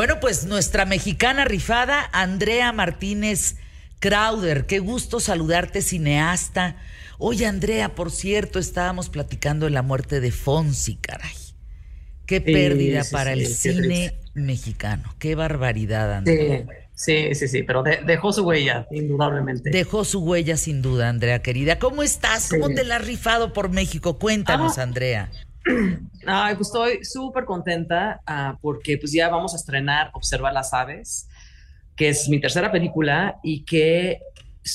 Bueno, pues nuestra mexicana rifada, Andrea Martínez Crowder. Qué gusto saludarte, cineasta. Oye, Andrea, por cierto, estábamos platicando de la muerte de Fonsi, caray. Qué pérdida para el cine mexicano. Qué barbaridad, Andrea. Sí, sí, sí, pero dejó su huella, indudablemente. Dejó su huella, sin duda, Andrea, querida. ¿Cómo estás? ¿Cómo te la has rifado por México? Cuéntanos, ah. Andrea. Ay, pues estoy súper contenta ah, porque pues ya vamos a estrenar Observa las aves, que es mi tercera película y que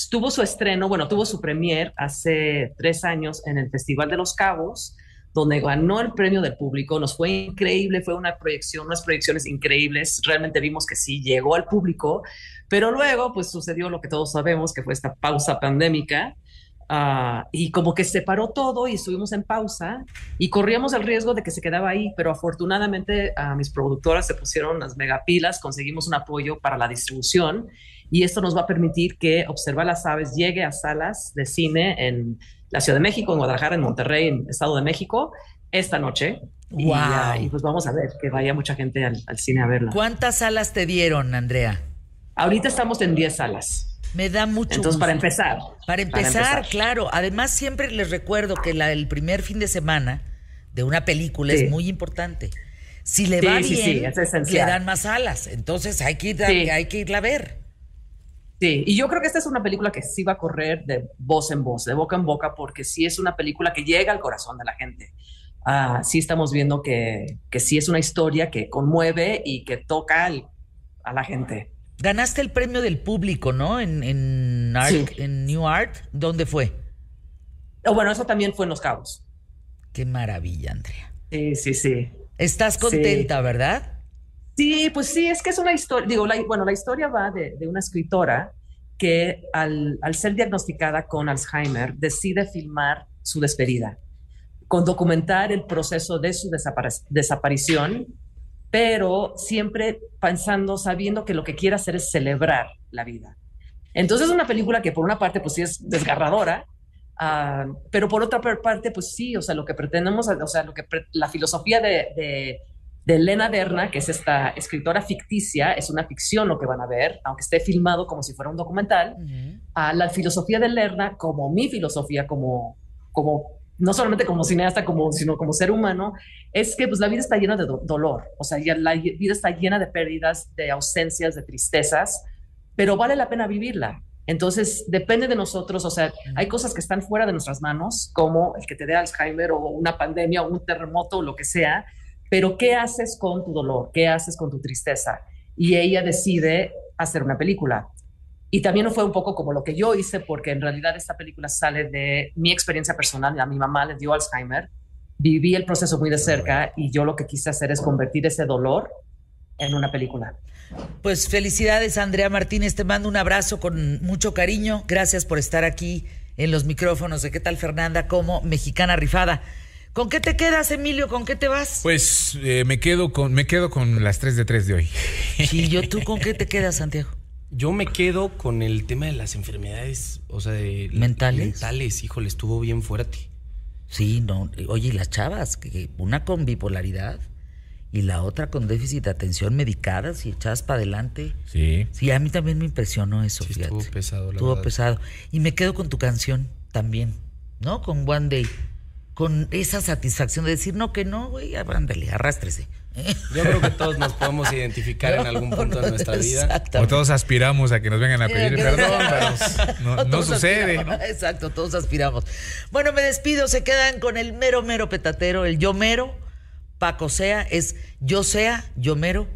tuvo su estreno, bueno, tuvo su premier hace tres años en el Festival de los Cabos donde ganó el premio del público. Nos fue increíble, fue una proyección, unas proyecciones increíbles. Realmente vimos que sí llegó al público, pero luego pues sucedió lo que todos sabemos, que fue esta pausa pandémica. Ah, y como que se paró todo y estuvimos en pausa y corríamos el riesgo de que se quedaba ahí, pero afortunadamente a mis productoras se pusieron las megapilas, conseguimos un apoyo para la distribución y esto nos va a permitir que Observar las Aves llegue a salas de cine en la Ciudad de México, en Guadalajara, en Monterrey, en Estado de México, esta noche. Wow. Y, pues vamos a ver, que vaya mucha gente al, cine a verla. ¿Cuántas salas te dieron, Andrea? Ahorita estamos en 10 salas. Me da mucho Entonces, para empezar. Para empezar, claro. Además, siempre les recuerdo que la, el primer fin de semana de una película es muy importante. Si le va bien, le dan más salas. Entonces hay que, ir hay que irla a ver. Sí, y yo creo que esta es una película que sí va a correr de voz en voz, de boca en boca, porque sí es una película que llega al corazón de la gente. Ah, sí estamos viendo que, que, sí es una historia que conmueve y que toca a la gente. Ganaste el premio del público, ¿no? En, en, en New Art. ¿Dónde fue? Oh, bueno, eso también fue en Los Cabos. Qué maravilla, Andrea. Sí, sí, sí. Estás contenta, ¿verdad? Sí, pues sí, es que es una historia, digo, bueno, la historia va de, una escritora que al, ser diagnosticada con Alzheimer decide filmar su despedida, con documentar el proceso de su desaparición, pero siempre pensando, sabiendo que lo que quiere hacer es celebrar la vida. Entonces es una película que por una parte pues sí es desgarradora, ah, pero por otra parte pues sí, o sea, lo que pretendemos, o sea, lo que la filosofía de de Elena Derna, que es esta escritora ficticia, es una ficción lo que van a ver, aunque esté filmado como si fuera un documental, a la filosofía de Lerna como mi filosofía, como, como no solamente como cineasta, como, sino como ser humano, es que pues, la vida está llena de dolor, o sea, ya la vida está llena de pérdidas, de ausencias, de tristezas, pero vale la pena vivirla. Entonces, depende de nosotros, o sea, hay cosas que están fuera de nuestras manos, como el que te dé Alzheimer o una pandemia o un terremoto o lo que sea, pero ¿qué haces con tu dolor? ¿Qué haces con tu tristeza? Y ella decide hacer una película. Y también fue un poco como lo que yo hice, porque en realidad esta película sale de mi experiencia personal. A mi mamá le dio Alzheimer, viví el proceso muy de cerca y yo lo que quise hacer es convertir ese dolor en una película. Pues felicidades, Andrea Martínez. Te mando un abrazo con mucho cariño. Gracias por estar aquí en los micrófonos de ¿Qué tal, Fernanda? Como mexicana rifada. ¿Con qué te quedas, Emilio? ¿Con qué te vas? Pues eh, me quedo con me quedo con las 3 de 3 de hoy. ¿Y yo tú con qué te quedas, Santiago? Yo me quedo con el tema de las enfermedades, o sea, de mentales. Mentales, híjole, estuvo bien fuerte. Sí, no. Oye, y las chavas, que una con bipolaridad y la otra con déficit de atención medicadas y echadas para adelante. Sí. Sí, a mí también me impresionó eso, sí, Estuvo pesado, la Estuvo pesado. Y me quedo con tu canción también, ¿no? Con One Day con esa satisfacción de decir, no, que no, güey, ándale, arrástrese. Yo creo que todos nos podemos identificar en algún punto de nuestra vida. O todos aspiramos a que nos vengan a pedir perdón, pero no, sucede. Exacto, todos aspiramos. Bueno, me despido, se quedan con el mero, mero petatero, el yo mero, Paco sea, es yo sea, yo mero,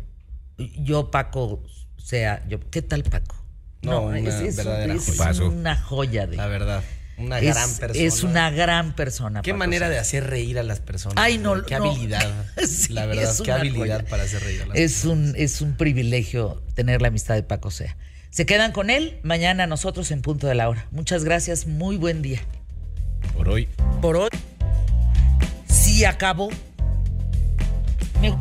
yo Paco sea, yo. ¿Qué tal, Paco? No, una es, verdadera es una joya de. La verdad. Una gran persona. Es una gran persona. Qué manera de hacer reír a las personas. Ay, no, Qué habilidad. la verdad, qué habilidad para hacer reír a las es Un, es un privilegio tener la amistad de Paco Sea. Se quedan con él mañana nosotros en punto de la hora. Muchas gracias, muy buen día. Por hoy. Por hoy. Sí acabó. Me...